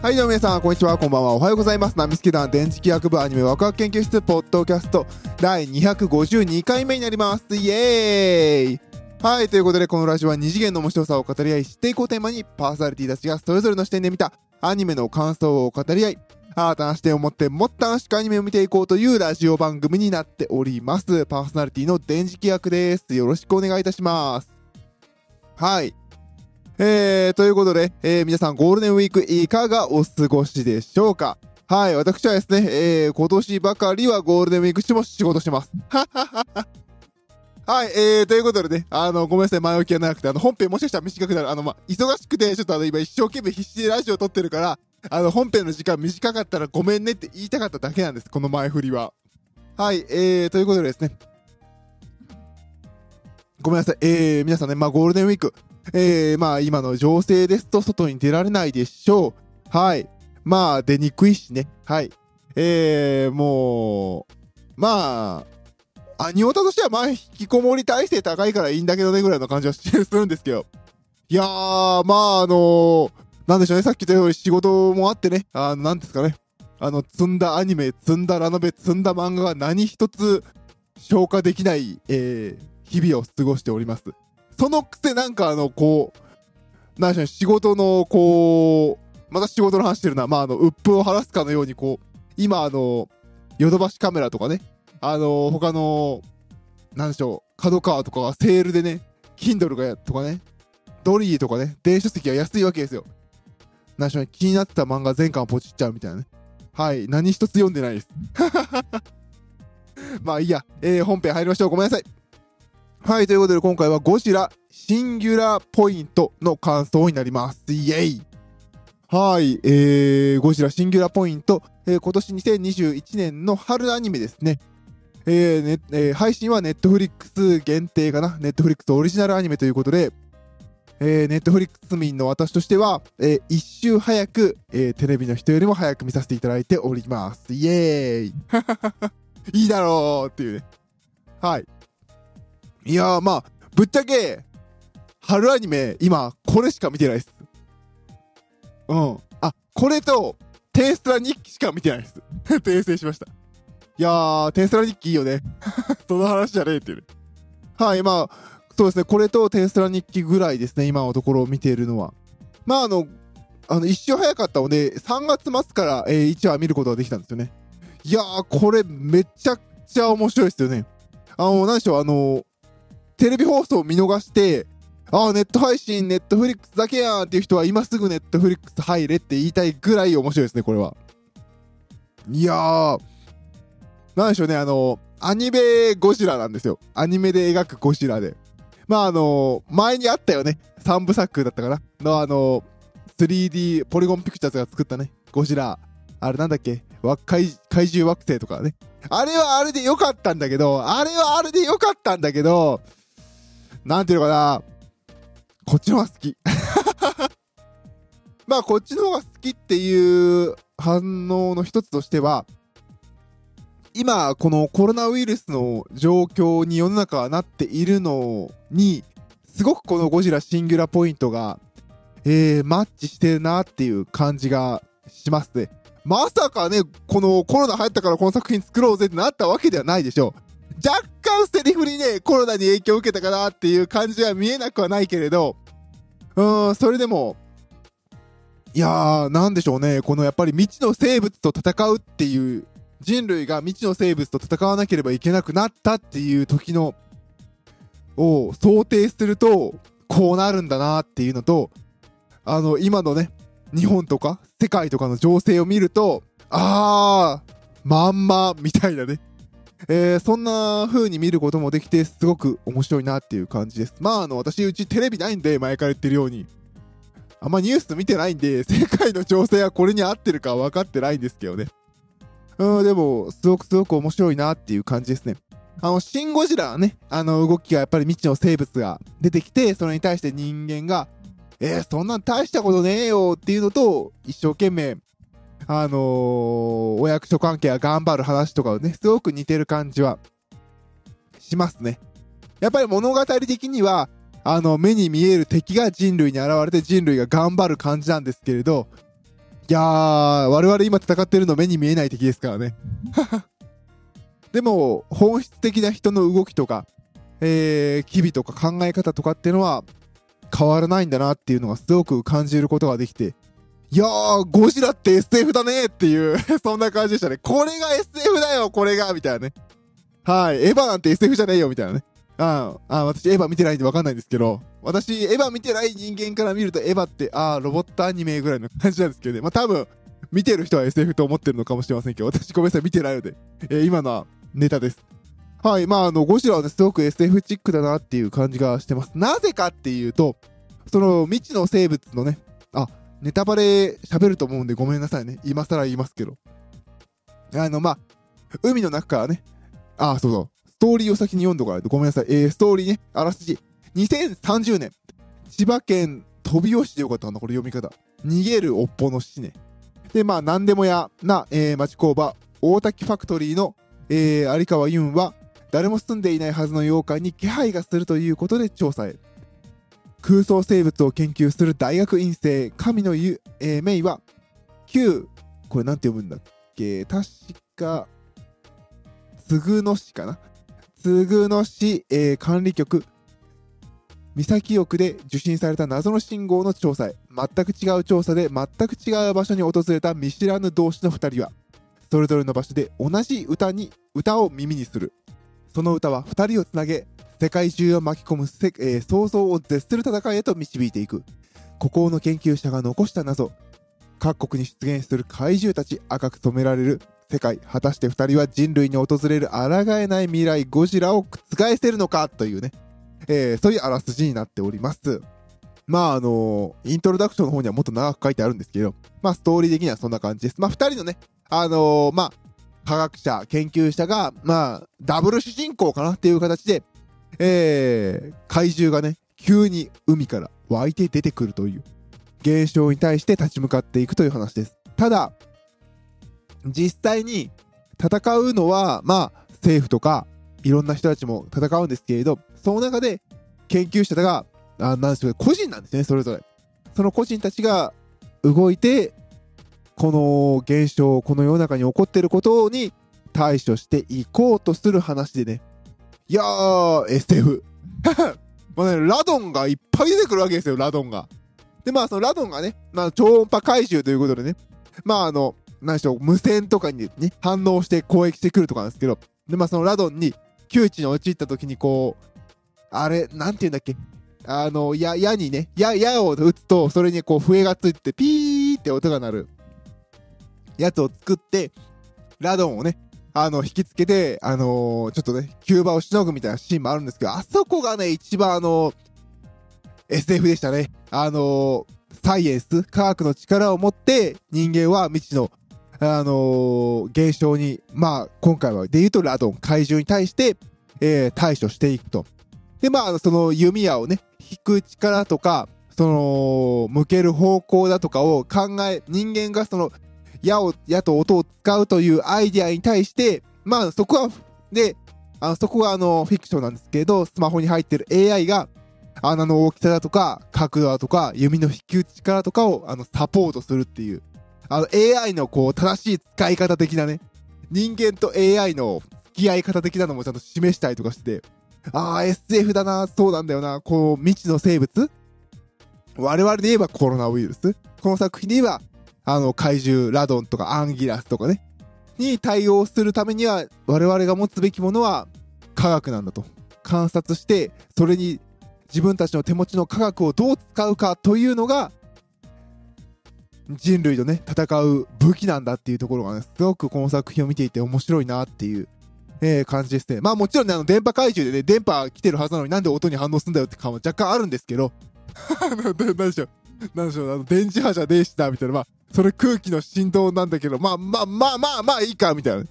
はい、どうも皆さん、こんにちは、こんばんは、おはようございます。ナミスケ団電磁気学部アニメワクワク研究室ポッドキャスト第252回目になります。イエーイはい、ということで、このラジオは二次元の面白さを語り合い、知っていこうテーマに、パーソナリティたちがそれぞれの視点で見たアニメの感想を語り合い、新たな視点を持ってもっと楽しくアニメを見ていこうというラジオ番組になっております。パーソナリティの電磁気学です。よろしくお願いいたします。はい。えー、ということで、えー、皆さんゴールデンウィークいかがお過ごしでしょうか？はい、私はですね、えー、今年ばかりはゴールデンウィーク中も仕事してます。はい、えー、ということでね、あの、ごめんなさい、前置きがなくて、あの、本編もしかしたら短くなる。あの、ま忙しくて、ちょっとあの、今一生懸命必死でラジオ撮ってるから、あの、本編の時間短かったらごめんねって言いたかっただけなんです、この前振りは。はい、えー、ということでですね、ごめんなさい、えー、皆さんね、まあ、ゴールデンウィーク、えー、まあ今の情勢ですと外に出られないでしょう。はい。まあ出にくいしね。はい。えー、もう、まあ、アニオタとしてはまあ引きこもり体制高いからいいんだけどねぐらいの感じはするんですけど。いやー、まああのー、なんでしょうね、さっき言ったように仕事もあってね、あの、なんですかね。あの、積んだアニメ、積んだラノベ、積んだ漫画が何一つ消化できない、えー、日々を過ごしております。そのくせなんかあの、こう、なんでしょうね、仕事の、こう、また仕事の話してるな。まあ、あの、鬱憤を晴らすかのように、こう、今あの、ヨドバシカメラとかね、あの、他の、なんでしょう、角川とかがセールでね、Kindle が、とかね、ドリーとかね、電子書籍が安いわけですよ。なんでしょうね、気になってた漫画全巻ポチっちゃうみたいなね。はい、何一つ読んでないです。まあいいや、えー、本編入りましょう。ごめんなさい。はい、ということで今回はゴジラシンギュラポイントの感想になります。イエイはい、えー、ゴジラシンギュラポイント、えー、今年2021年の春アニメですね。えーねえー、配信はネットフリックス限定かな。ネットフリックスオリジナルアニメということで、えー、ネットフリックス民の私としては、えー、一周早く、えー、テレビの人よりも早く見させていただいております。イエーイ いいだろうっていうね。はい。いやーまあ、ぶっちゃけ、春アニメ、今、これしか見てないです。うん。あ、これと、テンストラ日記しか見てないです。訂正しました。いやー、テンストラ日記いいよね。その話じゃねえっていう。はい、まあ、そうですね、これとテンストラ日記ぐらいですね、今のところ見ているのは。まあ、あの、あの、一周早かったので、3月末から、えー、1話見ることができたんですよね。いやー、これめちゃくちゃ面白いですよね。あの、何でしょう、あの、テレビ放送を見逃して、ああ、ネット配信、ネットフリックスだけやんっていう人は今すぐネットフリックス入れって言いたいぐらい面白いですね、これは。いやー、なんでしょうね、あの、アニメゴジラなんですよ。アニメで描くゴジラで。まあ、あの、前にあったよね。3部作だったかな。の、あの、3D ポリゴンピクチャーズが作ったね、ゴジラ。あれなんだっけ？怪怪獣惑星とかね。あれはあれで良かったんだけど、あれはあれで良かったんだけど、なんていうのかな。こっちの方が好き。まあ、こっちの方が好きっていう反応の一つとしては、今、このコロナウイルスの状況に世の中はなっているのに、すごくこのゴジラシンギュラポイントが、えー、マッチしてるなっていう感じがしますね。まさかね、このコロナ入ったからこの作品作ろうぜってなったわけではないでしょう。若干セリフにね、コロナに影響を受けたかなっていう感じは見えなくはないけれど、うん、それでも、いやー、なんでしょうね、このやっぱり未知の生物と戦うっていう、人類が未知の生物と戦わなければいけなくなったっていう時の、を想定すると、こうなるんだなっていうのと、あの、今のね、日本とか世界とかの情勢を見ると、あー、まんま、みたいなね。えー、そんな風に見ることもできて、すごく面白いなっていう感じです。まあ、あの、私、うちテレビないんで、前から言ってるように。あんまニュース見てないんで、世界の情勢はこれに合ってるか分かってないんですけどね。うん、でも、すごくすごく面白いなっていう感じですね。あの、シン・ゴジラはね、あの、動きがやっぱり未知の生物が出てきて、それに対して人間が、えー、そんなん大したことねえよっていうのと、一生懸命、あのー、お役所関係が頑張る話とかをね、すごく似てる感じはしますね。やっぱり物語的には、あの、目に見える敵が人類に現れて人類が頑張る感じなんですけれど、いやー、我々今戦ってるの目に見えない敵ですからね。でも、本質的な人の動きとか、えー、機微とか考え方とかっていうのは変わらないんだなっていうのがすごく感じることができて、いやー、ゴジラって SF だねっていう そんな感じでしたね。これが SF だよ、これがみたいなね。はい。エヴァなんて SF じゃねえよ、みたいなね。ああ、私エヴァ見てないんでわかんないんですけど、私エヴァ見てない人間から見るとエヴァって、ああ、ロボットアニメぐらいの感じなんですけどね。まあ多分、見てる人は SF と思ってるのかもしれませんけど、私ごめんなさい、見てないので、えー、今のはネタです。はい。まあ、あの、ゴジラはね、すごく SF チックだなっていう感じがしてます。なぜかっていうと、その未知の生物のね、あ、ネタバレ喋ると思うんでごめんなさいね。今更言いますけど。あの、まあ、海の中からね、あ、そうそう。ストーリーを先に読んどかないとごめんなさい。えー、ストーリーね、あらすじ。2030年、千葉県飛び吉でよかったかな、これ読み方。逃げるおっぽの死ね。で、まあ、なんでもやな、えー、町工場、大滝ファクトリーの、えー、有川ユンは、誰も住んでいないはずの妖怪に気配がするということで調査へ。空想生物を研究する大学院生、神のゆ、えー、メイは、旧、これなんて読むんだっけ？確か、つぐの市かな？つぐの市、えー、管理局、三崎奥で受信された謎の信号の調査へ。全く違う調査で全く違う場所に訪れた見知らぬ同士の2人はそれぞれの場所で同じ歌に歌を耳にする。その歌は2人をつなげ世界中を巻き込む、えー、想像を絶する戦いへと導いていく。孤高の研究者が残した謎。各国に出現する怪獣たち赤く染められる。世界果たして2人は人類に訪れる抗えない未来ゴジラを覆せるのか？というね、えー、そういうあらすじになっております。まああのー、イントロダクションの方にはもっと長く書いてあるんですけどまあストーリー的にはそんな感じです。まあ2人のねあのー、まあ科学者研究者がまあダブル主人公かなっていう形でえー、怪獣がね、急に海から湧いて出てくるという現象に対して立ち向かっていくという話です。ただ、実際に戦うのは、まあ、政府とか、いろんな人たちも戦うんですけれど、その中で研究者が、あなんですか、個人なんですね、それぞれ。その個人たちが動いて、この現象、この世の中に起こっていることに対処していこうとする話でね、いやー、SF。まあね、ラドンがいっぱい出てくるわけですよ、ラドンが。で、まあ、そのラドンがね、まあ、超音波怪獣ということでね、まあ、あの、何でしょう、無線とかにね、反応して攻撃してくるとかなんですけど、で、まあ、そのラドンに、窮地に陥った時にこう、あれ、なんて言うんだっけ、あの、矢、矢にね、矢、矢を打つと、それにこう、笛がついて、ピーって音が鳴る、やつを作って、ラドンをね、あの、引きつけて、あのー、ちょっとね、キューバをしのぐみたいなシーンもあるんですけど、あそこがね、一番あのー、SF でしたね。あのー、サイエンス、科学の力を持って、人間は未知の、あの現象に、まあ、今回はで言うとラドン、怪獣に対して、え対処していくと。で、まあ、その弓矢をね、引く力とか、その、向ける方向だとかを考え、人間がその、矢を、矢と音を使うというアイディアに対して、まあそこは、で、あのそこはあの、フィクションなんですけど、スマホに入ってる AI が、穴の大きさだとか、角度だとか、弓の引き打ち力とかを、あの、サポートするっていう、あの、AI のこう、正しい使い方的なね、人間と AI の付き合い方的なのもちゃんと示したりとかして、ああ、SF だな、そうなんだよな、こう、未知の生物。我々で言えばコロナウイルス。この作品で言えばあの、怪獣、ラドンとかアンギラスとかね、に対応するためには、我々が持つべきものは科学なんだと。観察して、それに自分たちの手持ちの科学をどう使うかというのが、人類とね、戦う武器なんだっていうところがね、すごくこの作品を見ていて面白いなっていう、えー、感じですね。まあもちろんね、あの、電波怪獣でね、電波来てるはずなのになんで音に反応すんだよって感は若干あるんですけど、何でしょう。何でしょう、あの、電磁波じゃねえしな、みたいな、まあ、それ空気の振動なんだけど、まあまあまあまあまあいいか、みたいな。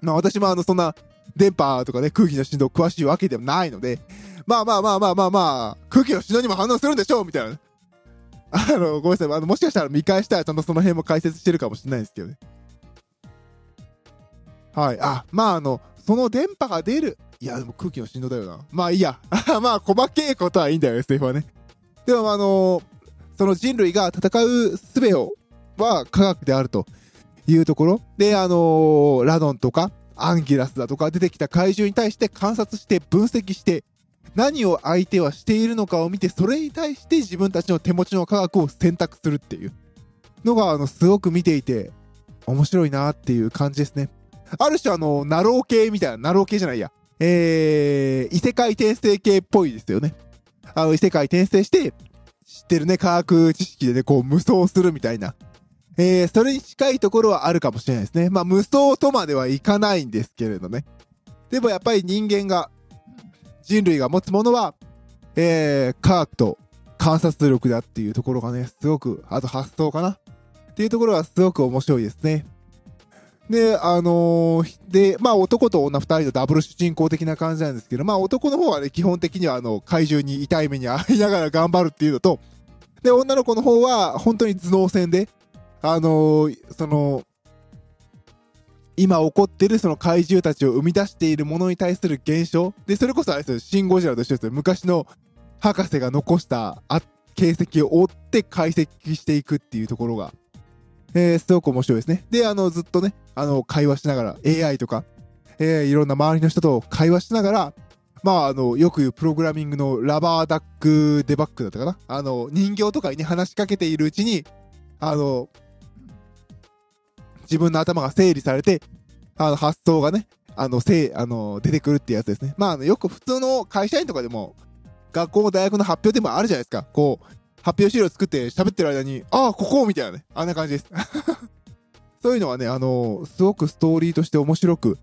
まあ私もあの、そんな、電波とかね、空気の振動詳しいわけでもないので、まあまあまあまあまあまあ、空気の振動にも反応するんでしょうみたいな。あの、ごめんなさい。あの、もしかしたら見返したらちゃんとその辺も解説してるかもしれないんですけどね。はい。あ、まああの、その電波が出る。いや、でも空気の振動だよな。まあいいや。まあ、細けいことはいいんだよ、SF はね。でもあのその人類が戦う術をは科学であるというところ。で、あのーラドンとか、アンギラスだとか出てきた怪獣に対して観察して分析して、何を相手はしているのかを見て、それに対して自分たちの手持ちの科学を選択するっていうのが、あの、すごく見ていて、面白いなっていう感じですね。ある種、あの、なろう系みたいな、なろう系じゃないや。えー、異世界転生系っぽいですよね。あの、異世界転生して、知ってるね、科学知識でね、こう、無双するみたいな。えー、それに近いところはあるかもしれないですね。まあ、無双とまではいかないんですけれどね。でもやっぱり人間が、人類が持つものは、えー、科学と観察力だっていうところがね、すごく、あと発想かなっていうところがすごく面白いですね。で、あのーで、まあ男と女二人のダブル主人公的な感じなんですけど、まあ男の方はね、基本的にはあの、怪獣に痛い目に遭いながら頑張るっていうのと、で、女の子の方は本当に頭脳戦で、あのーその、今起こってるその怪獣たちを生み出しているものに対する現象。で、それこそあれですよ、シン・ゴジラと一緒ですよ。昔の博士が残した形跡を追って解析していくっていうところが、えー、すごく面白いですね。で、あの、ずっとね、あの、会話しながら、AI とか、えー、いろんな周りの人と会話しながら、まあ、あの、よく言うプログラミングのラバーダックデバッグだったかな？あの、人形とかにね話しかけているうちに、あの、自分の頭が整理されて、あの、発想がね、あの、せい、あの、出てくるってやつですね。まあ、あの、よく普通の会社員とかでも、学校、大学の発表でもあるじゃないですか。こう、発表資料作って喋ってる間に、ああ、ここみたいなね。あんな感じです。そういうのはね、あの、すごくストーリーとして面白く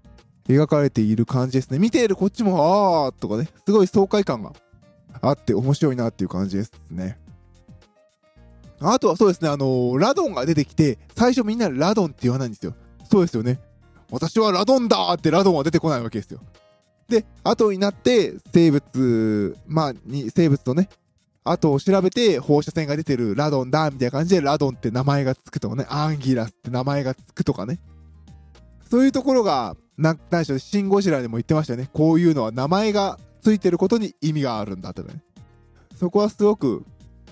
描かれている感じですね。見ているこっちも、ああ、とかね、すごい爽快感があって面白いなっていう感じですね。あとはそうですね、あのラドンが出てきて、最初みんなラドンって言わないんですよ。そうですよね。私はラドンだってラドンは出てこないわけですよ。で、後になって生物、まあ、に、生物とね、後を調べて放射線が出てるラドンだみたいな感じでラドンって名前がつくとかね、アンギラスって名前がつくとかね。そういうところが、な、何でしょう、シン・ゴジラでも言ってましたよね。こういうのは名前がついてることに意味があるんだってね。そこはすごく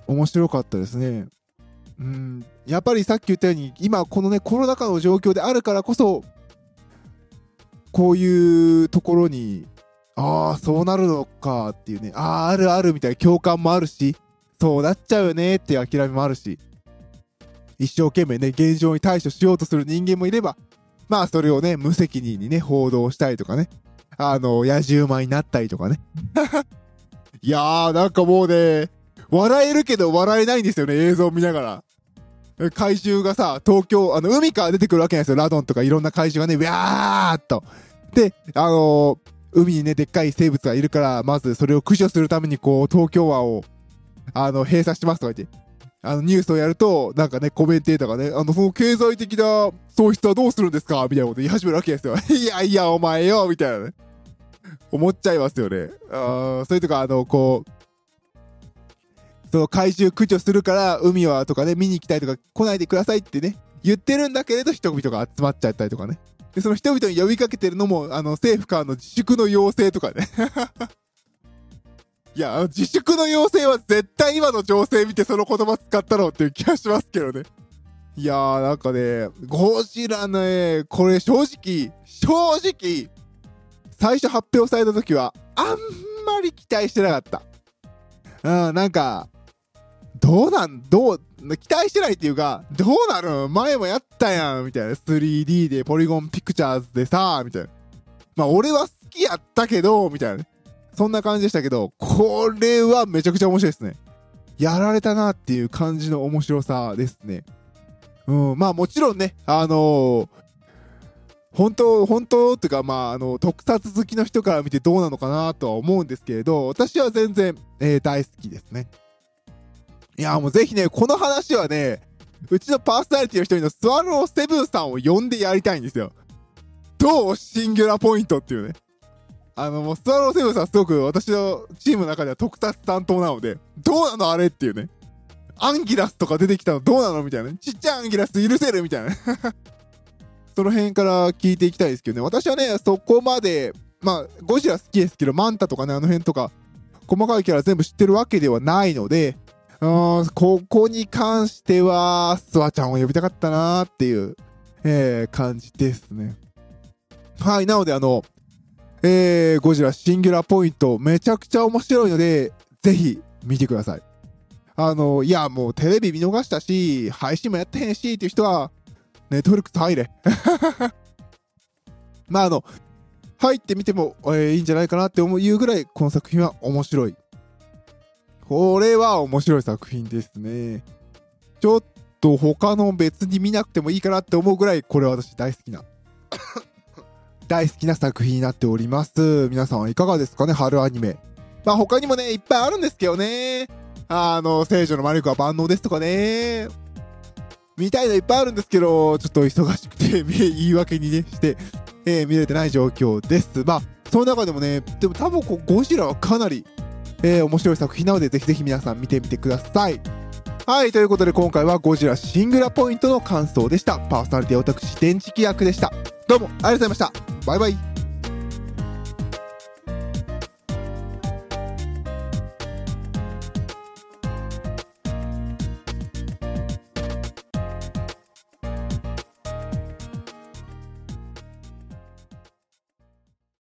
面白かったですね。うん、やっぱりさっき言ったように、今このね、コロナ禍の状況であるからこそ、こういうところに、ああ、そうなるのかっていうね、ああ、あるあるみたいな共感もあるし、そうなっちゃうよねっていう諦めもあるし、一生懸命ね、現状に対処しようとする人間もいれば、まあそれをね、無責任にね、報道したりとかね、あの、野獣馬になったりとかね。いやー、なんかもうね、笑えるけど笑えないんですよね、映像を見ながら。怪獣がさ、東京、あの、海から出てくるわけなんですよ。ラドンとかいろんな怪獣がね、ウィャーっと。で、あのー海にね、でっかい生物がいるから、まずそれを駆除するために、こう、東京湾を、あの、閉鎖してますとか言って。あの、ニュースをやると、なんかね、コメンテーターがね、あの、その経済的な喪失はどうするんですか？みたいなこと言い始めるわけですよ。いやいや、お前よみたいなね。思っちゃいますよね。あーそれとか、あの、こう、その怪獣駆除するから、海はとかね、見に行きたいとか来ないでくださいってね、言ってるんだけれど、人々が集まっちゃったりとかね。で、その人々に呼びかけてるのも、あの、政府からの自粛の要請とかね。いや、自粛の要請は絶対今の情勢見てその言葉使ったろうっていう気がしますけどね。いやー、なんかね、ゴジラね、これ正直、正直、最初発表された時は、あんまり期待してなかった。うん、なんか、どうなん、どう、期待してないっていうか、どうなる前もやったやん、みたいな。3D でポリゴンピクチャーズでさ、みたいな。まあ、俺は好きやったけど、みたいな。そんな感じでしたけど、これはめちゃくちゃ面白いですね。やられたなっていう感じの面白さですね。うん、まあもちろんね、あのー本当、本当っていうか、まあ、あの、特撮好きの人から見てどうなのかなとは思うんですけれど、私は全然、えー大好きですね。いや、もうぜひね、この話はね、うちのパーソナリティの一人のスワローセブンさんを呼んでやりたいんですよ。どうシンギュラポイントっていうね。あの、もうスワローセブンさんすごく私のチームの中では特撮担当なので、どうなのあれっていうね。アンギラスとか出てきたのどうなのみたいな。ちっちゃいアンギラス許せるみたいな。その辺から聞いていきたいですけどね。私はね、そこまで、まあ、ゴジラ好きですけど、マンタとかね、あの辺とか、細かいキャラ全部知ってるわけではないので、ここに関しては、スワちゃんを呼びたかったなーっていう、えー、感じですね。はい、なのであの、えー、ゴジラシンギュラーポイント、めちゃくちゃ面白いので、ぜひ見てください。あの、いや、もうテレビ見逃したし、配信もやってへんしっていう人は、ネットフリックス入れ。まああの、入ってみても、えー、いいんじゃないかなって思うぐらい、この作品は面白い。これは面白い作品ですね。ちょっと他の別に見なくてもいいかなって思うぐらい、これは私大好きな 大好きな作品になっております。皆さんはいかがですかね？春アニメ。まあ他にもね、いっぱいあるんですけどね。あの、聖女の魔力は万能ですとかね。見たいのいっぱいあるんですけど、ちょっと忙しくて、言い訳にね、して、えー、見れてない状況です。まあ、その中でもね、でも多分こう、ゴジラはかなり、えー、面白い作品なので、ぜひぜひ皆さん見てみてください。はい、ということで今回はゴジラシングラポイントの感想でした。パーソナリティ私、電池役でした。どうもありがとうございました。バイバイ。